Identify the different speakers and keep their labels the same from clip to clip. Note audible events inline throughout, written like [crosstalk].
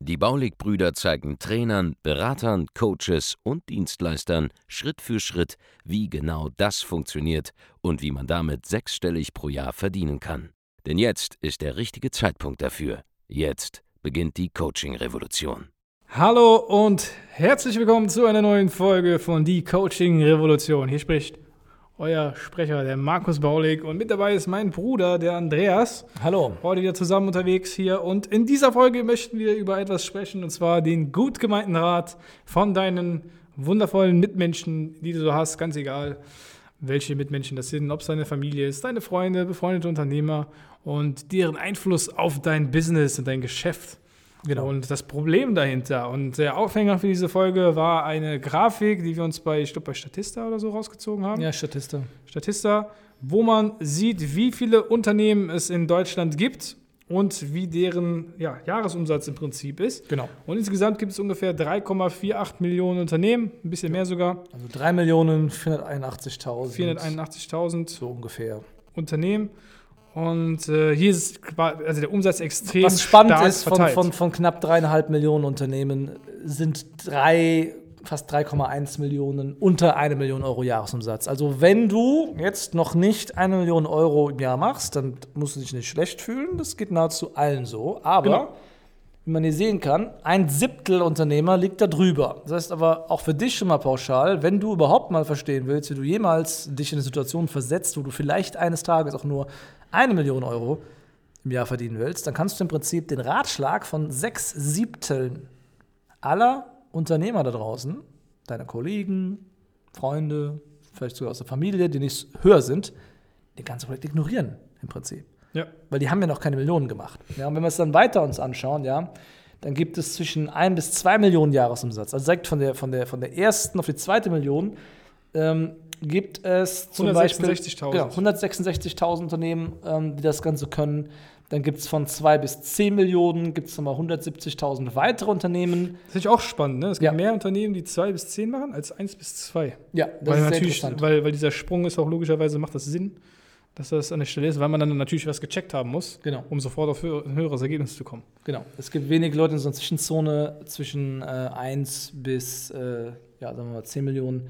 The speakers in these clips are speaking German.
Speaker 1: Die Baulig-Brüder zeigen Trainern, Beratern, Coaches und Dienstleistern Schritt für Schritt, wie genau das funktioniert und wie man damit sechsstellig pro Jahr verdienen kann. Denn jetzt ist der richtige Zeitpunkt dafür. Jetzt beginnt die Coaching-Revolution.
Speaker 2: Hallo und herzlich willkommen zu einer neuen Folge von Die Coaching Revolution. Hier spricht euer Sprecher, der Markus Baulig. Und mit dabei ist mein Bruder, der Andreas.
Speaker 3: Hallo.
Speaker 2: Heute wieder zusammen unterwegs hier. Und in dieser Folge möchten wir über etwas sprechen, und zwar den gut gemeinten Rat von deinen wundervollen Mitmenschen, die du so hast, ganz egal, welche Mitmenschen das sind, ob es deine Familie ist, deine Freunde, befreundete Unternehmer und deren Einfluss auf dein Business und dein Geschäft. Genau. Und das Problem dahinter und der Aufhänger für diese Folge war eine Grafik, die wir uns bei, ich glaube, bei Statista oder so rausgezogen haben.
Speaker 3: Ja, Statista.
Speaker 2: Statista, wo man sieht, wie viele Unternehmen es in Deutschland gibt und wie deren ja, Jahresumsatz im Prinzip ist.
Speaker 3: Genau.
Speaker 2: Und insgesamt gibt es ungefähr 3,48 Millionen Unternehmen, ein bisschen mehr sogar.
Speaker 3: Also 3 Millionen 481.000.
Speaker 2: 481.000
Speaker 3: so ungefähr.
Speaker 2: Unternehmen. Und äh, hier ist also der Umsatz extrem
Speaker 3: Was spannend
Speaker 2: stark
Speaker 3: ist, von, von, von knapp dreieinhalb Millionen Unternehmen sind drei, fast 3,1 Millionen unter eine Million Euro Jahresumsatz. Also wenn du jetzt noch nicht eine Million Euro im Jahr machst, dann musst du dich nicht schlecht fühlen. Das geht nahezu allen so. Aber
Speaker 2: Genau.
Speaker 3: wie man hier sehen kann, ein Siebtel Unternehmer liegt da drüber. Das heißt aber auch für dich schon mal pauschal, wenn du überhaupt mal verstehen willst, wie du jemals dich in eine Situation versetzt, wo du vielleicht eines Tages auch nur eine Million Euro im Jahr verdienen willst, dann kannst du im Prinzip den Ratschlag von sechs Siebteln aller Unternehmer da draußen, deiner Kollegen, Freunde, vielleicht sogar aus der Familie, die nicht höher sind, den ganzen Projekt ignorieren im Prinzip
Speaker 2: ja.
Speaker 3: weil die haben ja noch keine Millionen gemacht. Ja, und wenn wir es dann weiter uns anschauen, ja, dann gibt es zwischen 1 bis 2 Millionen Jahresumsatz. Also direkt von der, von der, von der ersten auf die zweite Million ähm, gibt es zum Beispiel
Speaker 2: 166.000.
Speaker 3: genau, 166.000 Unternehmen, ähm, die das Ganze können. Dann gibt es von 2 bis 10 Millionen, gibt es nochmal 170.000 weitere Unternehmen.
Speaker 2: Das ist auch spannend. Ne? Es gibt
Speaker 3: Ja.
Speaker 2: mehr Unternehmen, die 2 bis 10 machen, als 1 bis 2.
Speaker 3: Ja, das
Speaker 2: Weil,
Speaker 3: ist sehr
Speaker 2: natürlich,
Speaker 3: interessant.
Speaker 2: weil, weil dieser Sprung ist auch logischerweise, macht das Sinn, dass das an der Stelle ist, weil man dann natürlich was gecheckt haben muss,
Speaker 3: Genau.
Speaker 2: um sofort auf hö- ein höheres Ergebnis zu kommen.
Speaker 3: Genau. Es gibt wenig Leute in so einer Zwischenzone zwischen äh, 1 bis äh, ja, sagen wir mal 10 Millionen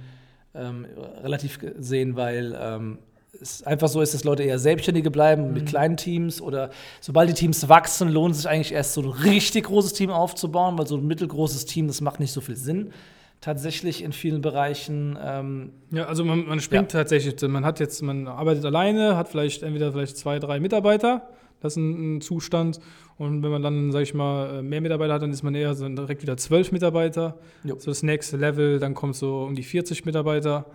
Speaker 3: ähm, relativ gesehen, weil ähm, es einfach so ist, dass Leute eher Selbstständige bleiben mit kleinen Teams oder sobald die Teams wachsen, lohnt es sich eigentlich erst so ein richtig großes Team aufzubauen, weil so ein mittelgroßes Team, das macht nicht so viel Sinn. Tatsächlich in vielen Bereichen ähm,
Speaker 2: Ja, also man, man springt tatsächlich, man hat jetzt, man arbeitet alleine, hat vielleicht entweder vielleicht zwei, drei Mitarbeiter, das ist ein, ein Zustand. Und wenn man dann, sage ich mal, äh, mehr Mitarbeiter hat, dann ist man eher so direkt wieder zwölf Mitarbeiter.
Speaker 3: Jo.
Speaker 2: So das nächste Level, dann kommt so um die 40 Mitarbeiter.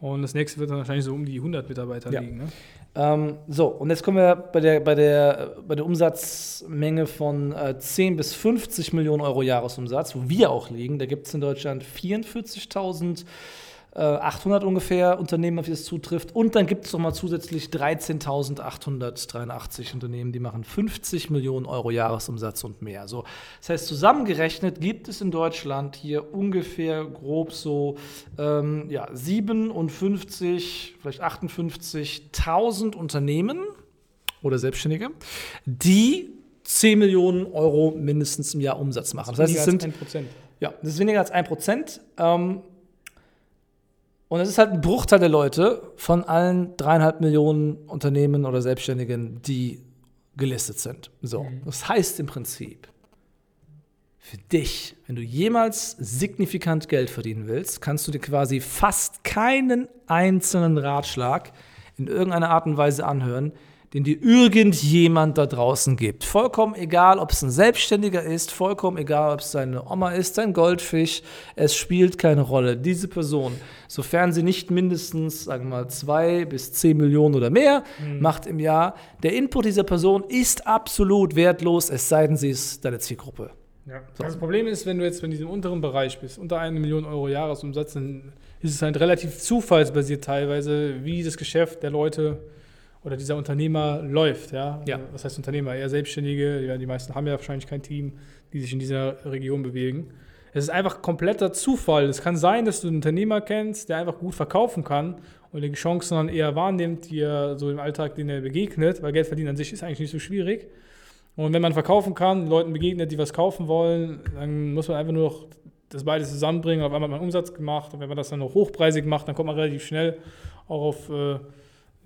Speaker 2: Und das nächste wird dann wahrscheinlich so um die 100 Mitarbeiter
Speaker 3: ja.
Speaker 2: liegen. Ne?
Speaker 3: Ähm, so, und jetzt kommen wir bei der, bei der, bei der Umsatzmenge von äh, 10 bis 50 Millionen Euro Jahresumsatz, wo wir auch liegen. Da gibt es in Deutschland 44.000 äh, 800 ungefähr Unternehmen, auf die das zutrifft. Und dann gibt es nochmal zusätzlich 13.883 Unternehmen, die machen 50 Millionen Euro Jahresumsatz und mehr. So, das heißt, zusammengerechnet gibt es in Deutschland hier ungefähr grob so ähm, ja, 57, vielleicht 58.000 Unternehmen oder Selbstständige, die 10 Millionen Euro mindestens im Jahr Umsatz machen. Das, heißt, es sind.
Speaker 2: 1%.
Speaker 3: Ja, das ist weniger als 1%. Ähm, und es ist halt ein Bruchteil der Leute von allen dreieinhalb Millionen Unternehmen oder Selbstständigen, die gelistet sind. So, das heißt im Prinzip, für dich, wenn du jemals signifikant Geld verdienen willst, kannst du dir quasi fast keinen einzelnen Ratschlag in irgendeiner Art und Weise anhören, den dir irgendjemand da draußen gibt. Vollkommen egal, ob es ein Selbstständiger ist, vollkommen egal, ob es seine Oma ist, sein Goldfisch, es spielt keine Rolle. Diese Person, sofern sie nicht mindestens, sagen wir mal, zwei bis zehn Millionen oder mehr macht im Jahr, der Input dieser Person ist absolut wertlos, es sei denn, sie ist deine Zielgruppe.
Speaker 2: Ja. Das Problem ist, wenn du jetzt in diesem unteren Bereich bist, unter eine Million Euro Jahresumsatz, dann ist es halt relativ zufallsbasiert teilweise, wie das Geschäft der Leute oder dieser Unternehmer läuft. Ja?
Speaker 3: Ja.
Speaker 2: Was heißt Unternehmer? Eher Selbstständige. Ja, die meisten haben ja wahrscheinlich kein Team, die sich in dieser Region bewegen. Es ist einfach kompletter Zufall. Es kann sein, dass du einen Unternehmer kennst, der einfach gut verkaufen kann und die Chancen dann eher wahrnimmt, die er so im Alltag, denen er begegnet, weil Geld verdienen an sich ist eigentlich nicht so schwierig. Und wenn man verkaufen kann, Leuten begegnet, die was kaufen wollen, dann muss man einfach nur noch das beides zusammenbringen. Auf einmal hat man Umsatz gemacht und wenn man das dann noch hochpreisig macht, dann kommt man relativ schnell auch auf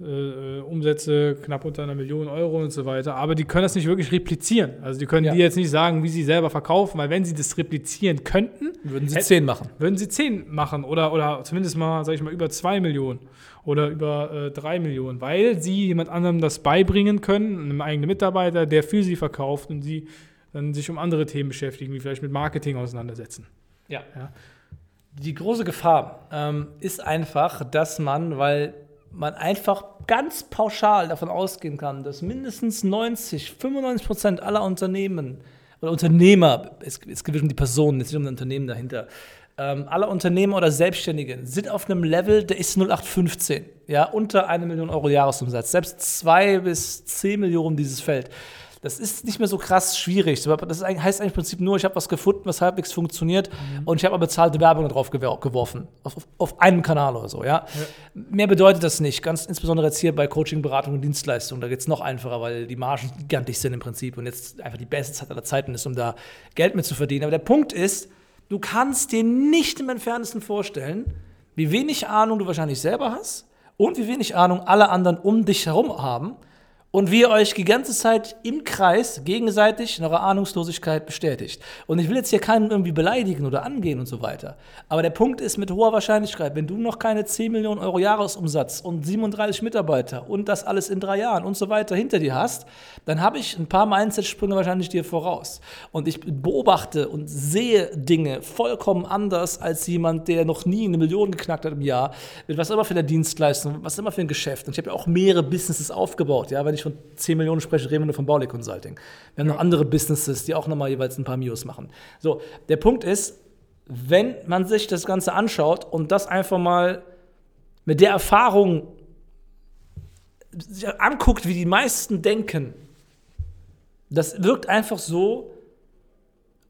Speaker 2: äh, äh, Umsätze knapp unter einer Million Euro und so weiter. Aber die können das nicht wirklich replizieren. Also die können
Speaker 3: Ja.
Speaker 2: dir jetzt nicht sagen, wie sie selber verkaufen, weil wenn sie das replizieren könnten,
Speaker 3: Würden sie
Speaker 2: Hätt-
Speaker 3: 10 machen.
Speaker 2: würden sie 10 machen oder, oder zumindest mal, sag ich mal, über 2 Millionen oder über äh, 3 Millionen, weil sie jemand anderem das beibringen können, einem eigenen Mitarbeiter, der für sie verkauft und sie dann sich um andere Themen beschäftigen, wie vielleicht mit Marketing auseinandersetzen.
Speaker 3: Ja.
Speaker 2: Ja.
Speaker 3: Die große Gefahr ähm, ist einfach, dass man, weil man einfach ganz pauschal davon ausgehen kann, dass mindestens 90, 95 Prozent aller Unternehmen oder Unternehmer, es, es geht um die Personen, es geht um das Unternehmen dahinter, ähm, aller Unternehmer oder Selbstständige sind auf einem Level, der ist 0815, ja, unter eine Million Euro Jahresumsatz. Selbst zwei bis zehn Millionen dieses Feld. Das ist nicht mehr so krass schwierig. Das heißt eigentlich im Prinzip nur, ich habe was gefunden, was halbwegs funktioniert und ich habe aber bezahlte Werbung drauf gewor- geworfen. Auf, auf, auf einem Kanal oder so, ja? Mehr bedeutet das nicht. Ganz insbesondere jetzt hier bei Coaching, Beratung und Dienstleistung. Da geht es noch einfacher, weil die Margen gigantisch sind im Prinzip und jetzt einfach die beste Zeit aller Zeiten ist, um da Geld mit zu verdienen. Aber der Punkt ist, du kannst dir nicht im Entferntesten vorstellen, wie wenig Ahnung du wahrscheinlich selber hast und wie wenig Ahnung alle anderen um dich herum haben und wie ihr euch die ganze Zeit im Kreis gegenseitig in eurer Ahnungslosigkeit bestätigt. Und ich will jetzt hier keinen irgendwie beleidigen oder angehen und so weiter. Aber der Punkt ist mit hoher Wahrscheinlichkeit, wenn du noch keine 10 Millionen Euro Jahresumsatz und 37 Mitarbeiter und das alles in drei Jahren und so weiter hinter dir hast, dann habe ich ein paar Mindset-Sprünge wahrscheinlich dir voraus. Und ich beobachte und sehe Dinge vollkommen anders als jemand, der noch nie eine Million geknackt hat im Jahr, mit was immer für eine Dienstleistung, was immer für ein Geschäft. Und ich habe ja auch mehrere Businesses aufgebaut. Ja, wenn ich von 10 Millionen spreche, reden wir nur von Bauley Consulting. Wir haben noch andere Businesses, die auch nochmal jeweils ein paar Mios machen. So, der Punkt ist, wenn man sich das Ganze anschaut und das einfach mal mit der Erfahrung anguckt, wie die meisten denken, das wirkt einfach so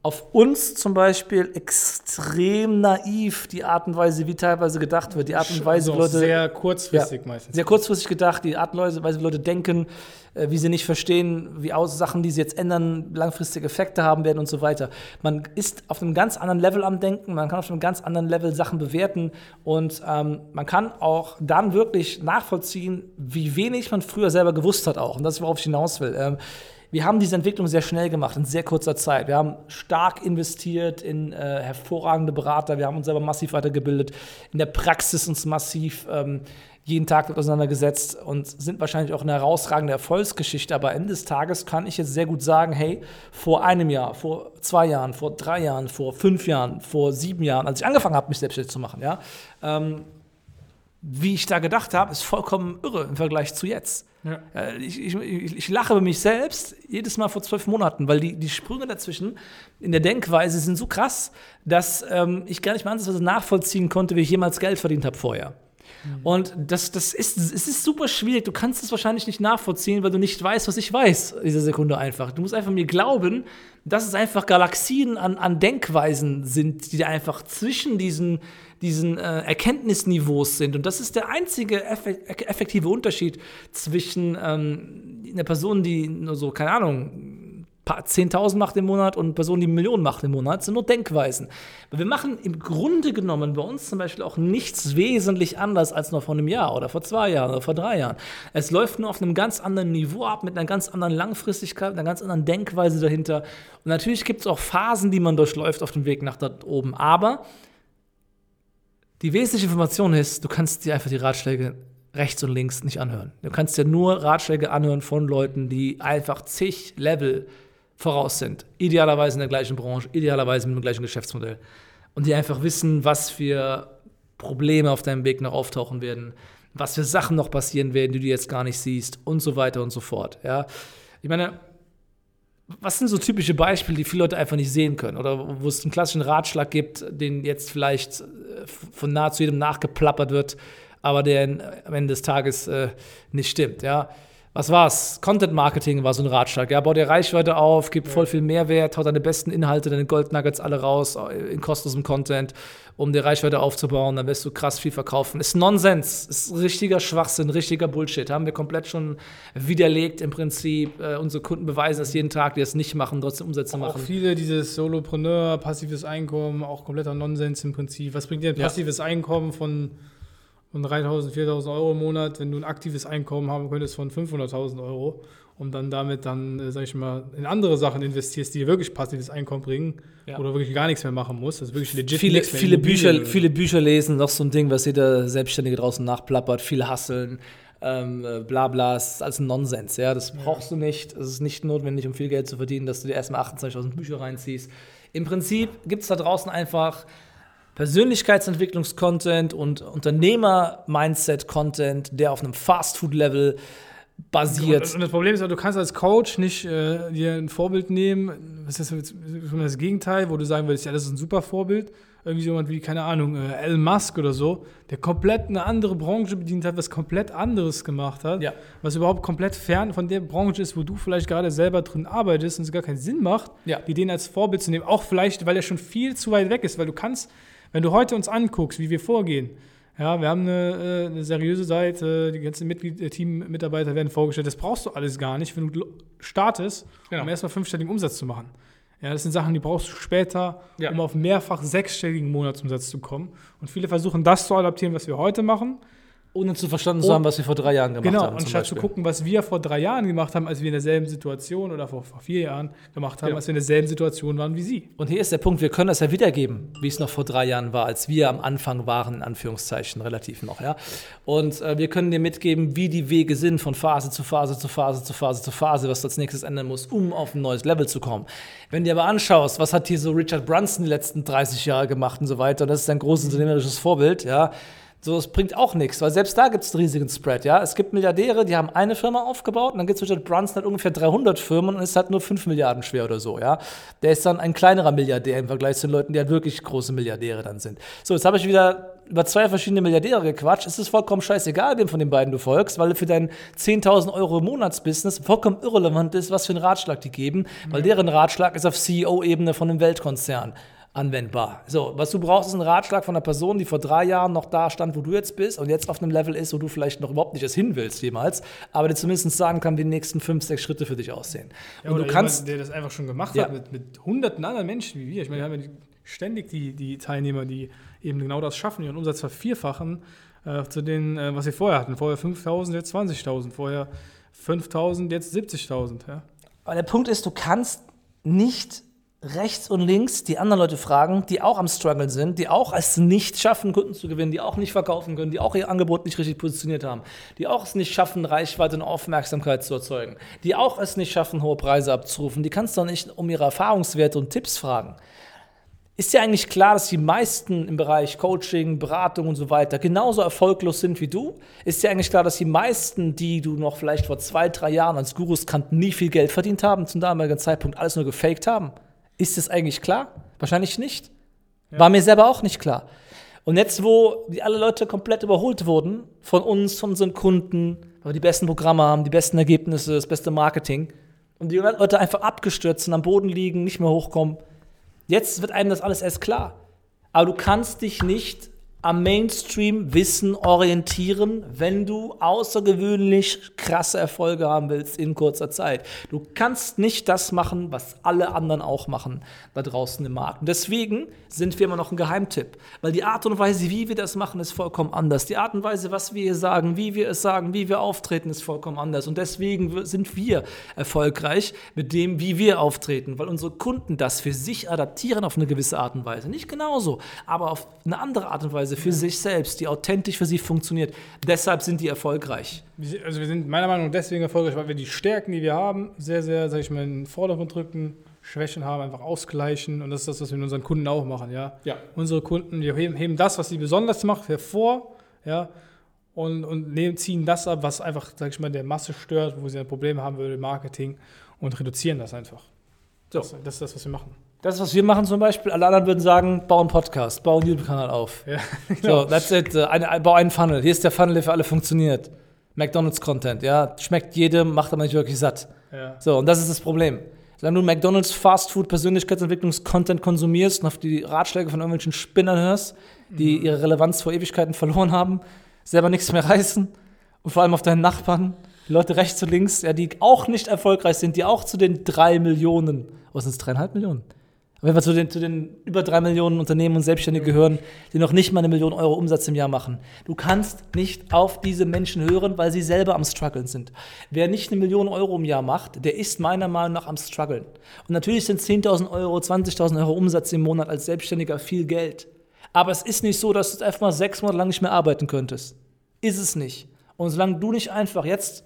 Speaker 3: auf uns zum Beispiel extrem naiv, die Art und Weise, wie teilweise gedacht wird, die Art und Weise,
Speaker 2: Also
Speaker 3: wie Leute
Speaker 2: sehr kurzfristig
Speaker 3: ja,
Speaker 2: meistens.
Speaker 3: Sehr kurzfristig gedacht, die Art und Weise, wie Leute denken, wie sie nicht verstehen, wie aus Sachen, die sie jetzt ändern, langfristige Effekte haben werden und so weiter. Man ist auf einem ganz anderen Level am Denken, man kann auf einem ganz anderen Level Sachen bewerten und ähm, man kann auch dann wirklich nachvollziehen, wie wenig man früher selber gewusst hat auch. Und das ist, worauf ich hinaus will. Ähm, wir haben diese Entwicklung sehr schnell gemacht, in sehr kurzer Zeit. Wir haben stark investiert in äh, hervorragende Berater, wir haben uns selber massiv weitergebildet, in der Praxis uns massiv ähm, jeden Tag auseinandergesetzt und sind wahrscheinlich auch eine herausragende Erfolgsgeschichte. Aber Ende des Tages kann ich jetzt sehr gut sagen, hey, vor einem Jahr, vor zwei Jahren, vor drei Jahren, vor fünf Jahren, vor sieben Jahren, als ich angefangen habe, mich selbstständig zu machen, ja, ähm, wie ich da gedacht habe, ist vollkommen irre im Vergleich zu jetzt.
Speaker 2: Ja.
Speaker 3: Äh, Ich, ich, ich, lache über mich selbst jedes Mal vor zwölf Monaten, weil die, die Sprünge dazwischen in der Denkweise sind so krass, dass ähm, ich gar nicht mal ansatzweise nachvollziehen konnte, wie ich jemals Geld verdient habe vorher. Und das, das ist, es ist super schwierig. Du kannst es wahrscheinlich nicht nachvollziehen, weil du nicht weißt, was ich weiß, diese Sekunde einfach. Du musst einfach mir glauben, dass es einfach Galaxien an, an Denkweisen sind, die einfach zwischen diesen, diesen äh, Erkenntnisniveaus sind. Und das ist der einzige effek effektive Unterschied zwischen ähm, einer Person, die nur so, keine Ahnung, paar 10.000 macht im Monat und Personen, die Millionen macht im Monat, sind nur Denkweisen. Weil wir machen im Grunde genommen bei uns zum Beispiel auch nichts wesentlich anders als noch vor einem Jahr oder vor zwei Jahren oder vor drei Jahren. Es läuft nur auf einem ganz anderen Niveau ab, mit einer ganz anderen Langfristigkeit, einer ganz anderen Denkweise dahinter. Und natürlich gibt es auch Phasen, die man durchläuft auf dem Weg nach da oben. Aber die wesentliche Information ist, du kannst dir einfach die Ratschläge rechts und links nicht anhören. Du kannst dir nur Ratschläge anhören von Leuten, die einfach zig Level voraus sind. Idealerweise in der gleichen Branche, idealerweise mit dem gleichen Geschäftsmodell. Und die einfach wissen, was für Probleme auf deinem Weg noch auftauchen werden, was für Sachen noch passieren werden, die du jetzt gar nicht siehst und so weiter und so fort. Ja? Ich meine, was sind so typische Beispiele, die viele Leute einfach nicht sehen können? Oder wo es einen klassischen Ratschlag gibt, den jetzt vielleicht äh, von nahezu jedem nachgeplappert wird, aber der am Ende des Tages äh, nicht stimmt, ja? Was war's? Content Marketing war so ein Ratschlag. Ja, bau dir Reichweite auf, gib voll viel Mehrwert, hau deine besten Inhalte, deine Gold Nuggets alle raus in kostenlosem Content, um dir Reichweite aufzubauen. Dann wirst du krass viel verkaufen. Ist Nonsens, ist richtiger Schwachsinn, richtiger Bullshit. Haben wir komplett schon widerlegt im Prinzip. Äh, unsere Kunden beweisen das jeden Tag, die das nicht machen, trotzdem Umsätze machen.
Speaker 2: Auch viele dieses Solopreneur, passives Einkommen, auch kompletter Nonsens im Prinzip. Was bringt dir ein passives ja. Einkommen von von 3.000, 4.000 Euro im Monat, wenn du ein aktives Einkommen haben könntest von 500.000 Euro und dann damit dann, äh, sag ich mal, in andere Sachen investierst, die dir wirklich passives Einkommen bringen ja. oder wirklich gar nichts mehr machen musst. Das ist wirklich legit
Speaker 3: viele, viele Bücher, viele Bücher lesen, noch so ein Ding, was jeder Selbstständige draußen nachplappert, viele hasseln. Ähm, äh, bla bla, das ist alles ein Nonsens, ja, das brauchst ja. du nicht, es ist nicht notwendig, um viel Geld zu verdienen, dass du dir erstmal 28.000 Bücher reinziehst. Im Prinzip gibt es da draußen einfach Persönlichkeitsentwicklungs-Content und Unternehmer-Mindset-Content, der auf einem Fast-Food-Level basiert.
Speaker 2: Und das Problem ist, du kannst als Coach nicht äh, dir ein Vorbild nehmen. Was ist das, das Gegenteil, wo du sagen würdest, ja, das ist ein super Vorbild. Irgendwie jemand wie, keine Ahnung, äh, Elon Musk oder so, der komplett eine andere Branche bedient hat, was komplett anderes gemacht hat,
Speaker 3: ja.
Speaker 2: was überhaupt komplett fern von der Branche ist, wo du vielleicht gerade selber drin arbeitest und es gar keinen Sinn macht,
Speaker 3: ja.
Speaker 2: die den als Vorbild zu nehmen. Auch vielleicht, weil er schon viel zu weit weg ist, weil du kannst wenn du heute uns anguckst, wie wir vorgehen, ja, wir haben eine, äh, eine seriöse Seite, die ganzen Mitglied äh, Team-Mitarbeiter werden vorgestellt. Das brauchst du alles gar nicht, wenn du startest, genau. um erstmal fünfstelligen Umsatz zu machen. Ja, das sind Sachen, die brauchst du später, ja. um auf mehrfach sechsstelligen Monatsumsatz zu kommen. Und viele versuchen das zu adaptieren, was wir heute machen.
Speaker 3: Ohne zu verstanden zu haben, was wir vor drei Jahren gemacht
Speaker 2: genau,
Speaker 3: haben.
Speaker 2: Genau, und statt zu gucken, was wir vor drei Jahren gemacht haben, als wir in derselben Situation oder vor, vor vier Jahren gemacht haben, ja. als wir in derselben Situation waren wie Sie.
Speaker 3: Und hier ist der Punkt, wir können das ja wiedergeben, wie es noch vor drei Jahren war, als wir am Anfang waren, in Anführungszeichen, relativ noch. Ja? Und äh, wir können dir mitgeben, wie die Wege sind von Phase zu Phase zu Phase zu Phase zu Phase, was du als nächstes ändern muss, um auf ein neues Level zu kommen. Wenn du dir aber anschaust, was hat hier so Richard Brunson die letzten 30 Jahre gemacht und so weiter, und das ist ein großes unternehmerisches Vorbild, ja, so, es bringt auch nichts, weil selbst da gibt es einen riesigen Spread, ja. Es gibt Milliardäre, die haben eine Firma aufgebaut und dann gibt es Richard Brunson hat ungefähr 300 Firmen und ist halt nur 5 Milliarden schwer oder so, ja. Der ist dann ein kleinerer Milliardär im Vergleich zu den Leuten, die halt wirklich große Milliardäre dann sind. So, jetzt habe ich wieder über zwei verschiedene Milliardäre gequatscht. Es ist vollkommen scheißegal, wem von den beiden du folgst, weil für dein 10.000 Euro Monatsbusiness vollkommen irrelevant ist, was für einen Ratschlag die geben, weil deren Ratschlag ist auf CEO-Ebene von einem Weltkonzern anwendbar. So, was du brauchst, ist ein Ratschlag von einer Person, die vor drei Jahren noch da stand, wo du jetzt bist und jetzt auf einem Level ist, wo du vielleicht noch überhaupt nicht erst hin willst jemals, aber dir zumindest sagen kann, wie die nächsten fünf, sechs Schritte für dich aussehen.
Speaker 2: Ja, und du kannst, der das einfach schon gemacht ja. hat mit, mit hunderten anderen Menschen wie wir. Ich meine, wir haben ja ständig die, die Teilnehmer, die eben genau das schaffen, ihren Umsatz vervierfachen äh, zu den, äh, was sie vorher hatten. Vorher 5.000, jetzt 20.000. Vorher 5.000, jetzt 70.000. Ja.
Speaker 3: Aber der Punkt ist, du kannst nicht rechts und links die anderen Leute fragen, die auch am Struggle sind, die auch es nicht schaffen, Kunden zu gewinnen, die auch nicht verkaufen können, die auch ihr Angebot nicht richtig positioniert haben, die auch es nicht schaffen, Reichweite und Aufmerksamkeit zu erzeugen, die auch es nicht schaffen, hohe Preise abzurufen. Die kannst du doch nicht um ihre Erfahrungswerte und Tipps fragen. Ist dir eigentlich klar, dass die meisten im Bereich Coaching, Beratung und so weiter genauso erfolglos sind wie du? Ist dir eigentlich klar, dass die meisten, die du noch vielleicht vor zwei, drei Jahren als Gurus kannten, nie viel Geld verdient haben, zum damaligen Zeitpunkt alles nur gefaked haben? Ist es eigentlich klar? Wahrscheinlich nicht. Ja. War mir selber auch nicht klar. Und jetzt, wo die alle Leute komplett überholt wurden, von uns, von unseren Kunden, weil wir die besten Programme haben, die besten Ergebnisse, das beste Marketing, und die Leute einfach abgestürzt sind, am Boden liegen, nicht mehr hochkommen, jetzt wird einem das alles erst klar. Aber du kannst dich nicht am Mainstream-Wissen orientieren, wenn du außergewöhnlich krasse Erfolge haben willst in kurzer Zeit. Du kannst nicht das machen, was alle anderen auch machen da draußen im Markt. Und deswegen sind wir immer noch ein Geheimtipp, weil die Art und Weise, wie wir das machen, ist vollkommen anders. Die Art und Weise, was wir hier sagen, wie wir es sagen, wie wir auftreten, ist vollkommen anders. Und deswegen sind wir erfolgreich mit dem, wie wir auftreten, weil unsere Kunden das für sich adaptieren auf eine gewisse Art und Weise. Nicht genauso, aber auf eine andere Art und Weise Weise für ja. sich selbst, die authentisch für sie funktioniert. Deshalb sind die erfolgreich.
Speaker 2: Also wir sind meiner Meinung nach deswegen erfolgreich, weil wir die Stärken, die wir haben, sehr, sehr, sag ich mal, in den Vordergrund drücken, Schwächen haben, einfach ausgleichen. Und das ist das, was wir mit unseren Kunden auch machen. Ja?
Speaker 3: ja.
Speaker 2: Unsere Kunden, wir heben, heben das, was sie besonders macht, hervor. Ja? Und, und nehmen, ziehen das ab, was einfach, sag ich mal, der Masse stört, wo sie ein Problem haben würde, Marketing und reduzieren das einfach. So. Das, das ist das, was wir machen.
Speaker 3: Das ist, was wir machen zum Beispiel. Alle anderen würden sagen, bau einen Podcast, bau einen YouTube-Kanal auf. Ja, [laughs] genau. So, that's it. Äh, eine, bau einen Funnel. Hier ist der Funnel, der für alle funktioniert. McDonalds-Content, ja. Schmeckt jedem, macht aber nicht wirklich satt. Ja. So, und das ist das Problem. Solange du McDonalds Fast Food Persönlichkeitsentwicklungs-Content konsumierst und auf die Ratschläge von irgendwelchen Spinnern hörst, die mhm. ihre Relevanz vor Ewigkeiten verloren haben, selber nichts mehr reißen und vor allem auf deinen Nachbarn, die Leute rechts und links, ja, die auch nicht erfolgreich sind, die auch zu den drei Millionen, was sind es, dreieinhalb Millionen? Wenn wir zu den, zu den über drei Millionen Unternehmen und Selbstständige gehören, die noch nicht mal eine Million Euro Umsatz im Jahr machen. Du kannst nicht auf diese Menschen hören, weil sie selber am struggeln sind. Wer nicht eine Million Euro im Jahr macht, der ist meiner Meinung nach am struggeln. Und natürlich sind 10.000 Euro, 20.000 Euro Umsatz im Monat als Selbstständiger viel Geld. Aber es ist nicht so, dass du einfach mal sechs Monate lang nicht mehr arbeiten könntest. Ist es nicht. Und solange du nicht einfach jetzt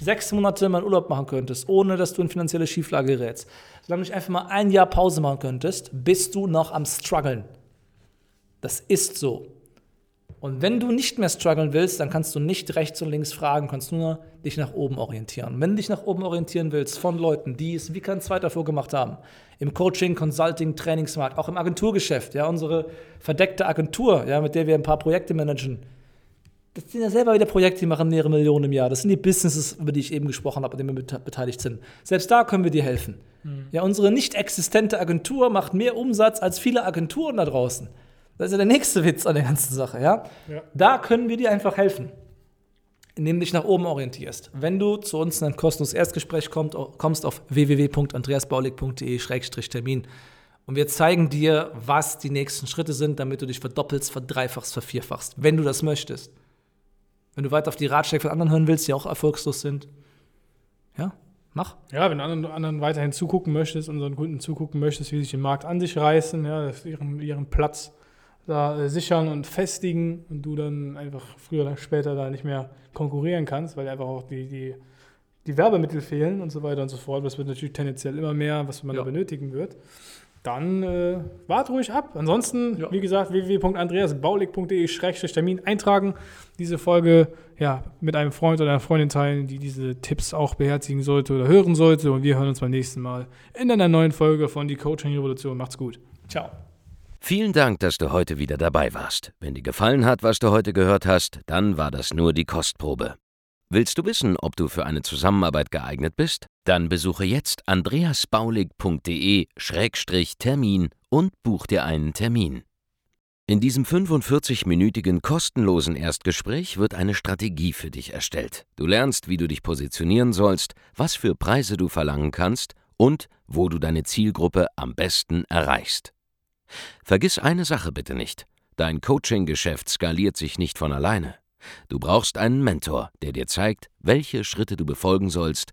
Speaker 3: sechs Monate mal Urlaub machen könntest, ohne dass du in finanzielle Schieflage gerätst, solange du nicht einfach mal ein Jahr Pause machen könntest, bist du noch am struggeln. Das ist so. Und wenn du nicht mehr strugglen willst, dann kannst du nicht rechts und links fragen, kannst nur dich nach oben orientieren. Wenn du dich nach oben orientieren willst von Leuten, die es wie kein zweiter vorgemacht haben, im Coaching, Consulting, Trainingsmarkt, auch im Agenturgeschäft, ja, unsere verdeckte Agentur, ja, mit der wir ein paar Projekte managen, das sind ja selber wieder Projekte, die machen mehrere Millionen im Jahr. Das sind die Businesses, über die ich eben gesprochen habe, an denen wir beteiligt sind. Selbst da können wir dir helfen. Mhm. Ja, unsere nicht existente Agentur macht mehr Umsatz als viele Agenturen da draußen. Das ist ja der nächste Witz an der ganzen Sache, ja? ja. Da können wir dir einfach helfen, indem du dich nach oben orientierst. Wenn du zu uns in ein kostenloses Erstgespräch kommst, kommst auf www.andreasbaulig.de-termin und wir zeigen dir, was die nächsten Schritte sind, damit du dich verdoppelst, verdreifachst, vervierfachst, wenn du das möchtest. Wenn du weiter auf die Ratschläge von anderen hören willst, die auch erfolgslos sind, ja, mach.
Speaker 2: Ja, wenn du anderen, anderen weiterhin zugucken möchtest, unseren Kunden zugucken möchtest, wie sie sich den Markt an sich reißen, ja, ihren, ihren Platz da äh, sichern und festigen und du dann einfach früher oder später da nicht mehr konkurrieren kannst, weil einfach auch die, die, die Werbemittel fehlen und so weiter und so fort. Das wird natürlich tendenziell immer mehr, was man ja. da benötigen wird dann äh, wart ruhig ab. Ansonsten, ja. wie gesagt, www.andreasbaulig.de-termin eintragen. Diese Folge ja, mit einem Freund oder einer Freundin teilen, die diese Tipps auch beherzigen sollte oder hören sollte. Und wir hören uns beim nächsten Mal in einer neuen Folge von Die Coaching Revolution. Macht's gut. Ciao.
Speaker 1: Vielen Dank, dass du heute wieder dabei warst. Wenn dir gefallen hat, was du heute gehört hast, dann war das nur die Kostprobe. Willst du wissen, ob du für eine Zusammenarbeit geeignet bist? Dann besuche jetzt andreasbaulig.de-termin und buch dir einen Termin. In diesem 45-minütigen kostenlosen Erstgespräch wird eine Strategie für dich erstellt. Du lernst, wie du dich positionieren sollst, was für Preise du verlangen kannst und wo du deine Zielgruppe am besten erreichst. Vergiss eine Sache bitte nicht. Dein Coaching-Geschäft skaliert sich nicht von alleine. Du brauchst einen Mentor, der dir zeigt, welche Schritte du befolgen sollst